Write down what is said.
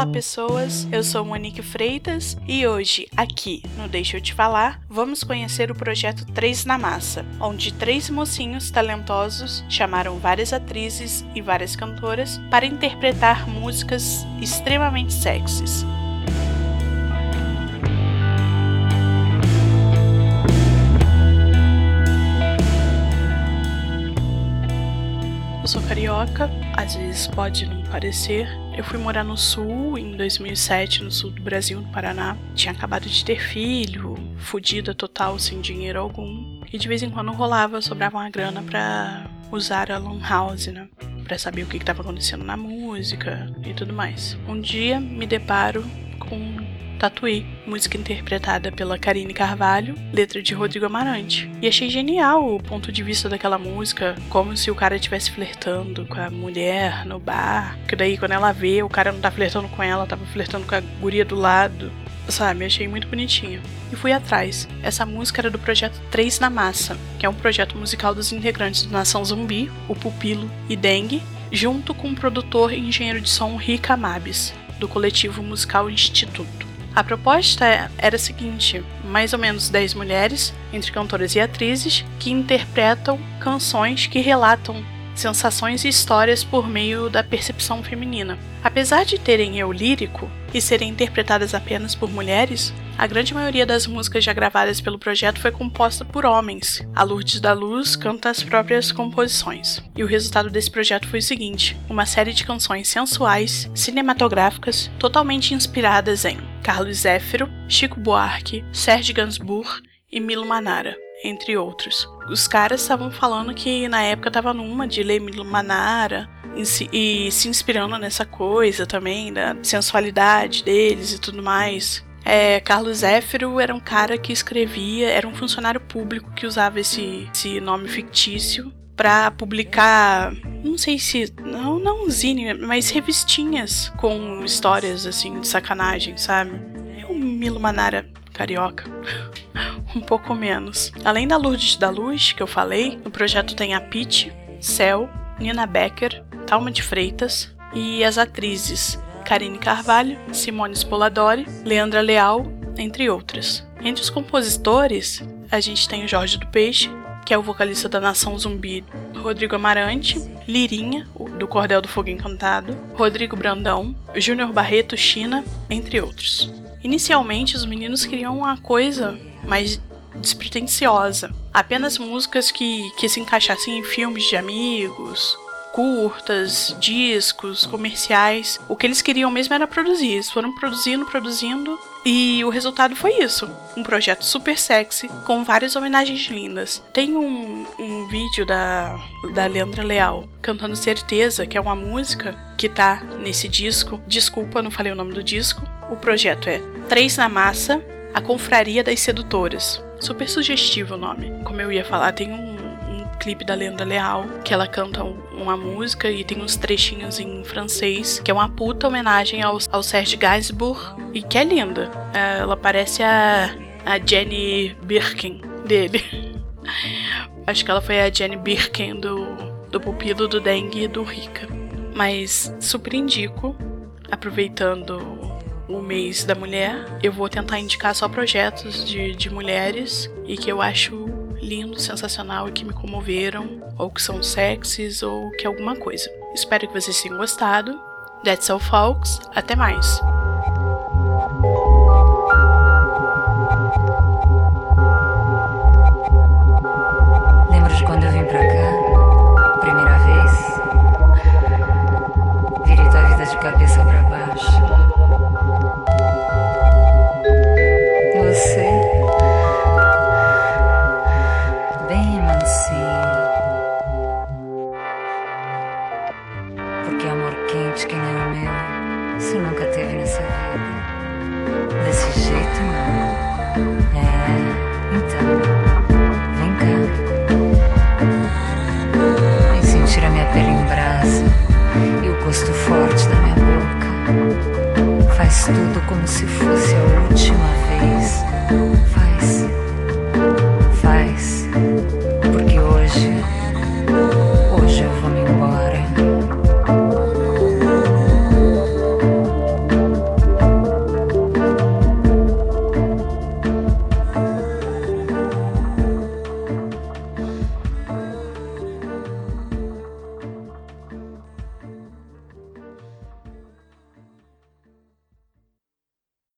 Olá, pessoas. Eu sou Monique Freitas e hoje, aqui no Deixa eu te falar, vamos conhecer o projeto Três na Massa, onde três mocinhos talentosos chamaram várias atrizes e várias cantoras para interpretar músicas extremamente sexys. Eu sou carioca, às vezes pode não parecer. Eu fui morar no sul em 2007, no sul do Brasil, no Paraná. Tinha acabado de ter filho, fodida total, sem dinheiro algum. E de vez em quando rolava, sobrava uma grana pra usar a Long House, né? Pra saber o que estava acontecendo na música e tudo mais. Um dia me deparo com Tatuí, música interpretada pela Karine Carvalho, letra de Rodrigo Amarante. E achei genial o ponto de vista daquela música, como se o cara estivesse flertando com a mulher no bar, que daí quando ela vê, o cara não tá flertando com ela, tava flertando com a guria do lado. Sabe, achei muito bonitinho. E fui atrás. Essa música era do projeto Três na Massa, que é um projeto musical dos integrantes do Nação Zumbi, o Pupilo e Dengue, junto com o produtor e engenheiro de som Rica Mabes, do coletivo musical Instituto. A proposta era a seguinte: mais ou menos 10 mulheres, entre cantoras e atrizes, que interpretam canções que relatam sensações e histórias por meio da percepção feminina. Apesar de terem eu lírico e serem interpretadas apenas por mulheres, a grande maioria das músicas já gravadas pelo projeto foi composta por homens. A Lourdes da Luz canta as próprias composições. E o resultado desse projeto foi o seguinte: uma série de canções sensuais, cinematográficas, totalmente inspiradas em Carlos Zéfiro, Chico Buarque, Serge Gainsbourg e Milo Manara entre outros. Os caras estavam falando que na época tava numa de ler Milo Manara e se inspirando nessa coisa também, da sensualidade deles e tudo mais. É, Carlos Zéfiro era um cara que escrevia, era um funcionário público que usava esse, esse nome fictício para publicar, não sei se, não, zine, mas revistinhas com histórias assim de sacanagem, sabe? O Milo Manara carioca. um pouco menos. Além da Lourdes da Luz, que eu falei, no projeto tem a Pete, Cel, Nina Becker, Talma de Freitas e as atrizes Karine Carvalho, Simone Spoladori, Leandra Leal, entre outras. Entre os compositores, a gente tem o Jorge do Peixe, que é o vocalista da Nação Zumbi, Rodrigo Amarante, Lirinha, do Cordel do Fogo Encantado, Rodrigo Brandão, Júnior Barreto, China, entre outros. Inicialmente, os meninos queriam uma coisa mais despretensiosa, apenas músicas que, que se encaixassem em filmes de amigos, curtas, discos, comerciais. O que eles queriam mesmo era produzir. Eles foram produzindo, produzindo. E o resultado foi isso: um projeto super sexy, com várias homenagens lindas. Tem um, um vídeo da, da Leandra Leal cantando Certeza, que é uma música que tá nesse disco. Desculpa, não falei o nome do disco. O projeto é Três na Massa, A Confraria das Sedutoras. Super sugestivo o nome. Como eu ia falar, tem um clipe da Lenda Leal, que ela canta uma música e tem uns trechinhos em francês, que é uma puta homenagem ao, ao Serge Gainsbourg e que é linda. É, ela parece a, a Jenny Birkin dele. Acho que ela foi a Jenny Birkin do, do pupilo do Dengue e do Rica. Mas super indico, aproveitando o mês da mulher, eu vou tentar indicar só projetos de, de mulheres e que eu acho lindo, sensacional e que me comoveram, ou que são sexys, ou que alguma coisa. Espero que vocês tenham gostado. That's all, folks. Até mais. Lembro de quando eu vim pra cá, primeira vez? Virei tua vida de cabeça pra baixo. exatamente quem era meu Se nunca teve nessa vida. Desse jeito não. É, então. Vem cá. vem sentir a minha pele em brasa e o gosto forte da minha boca. Faz tudo como se fosse a última vez. Faz. Faz. Porque hoje. Hoje eu vou me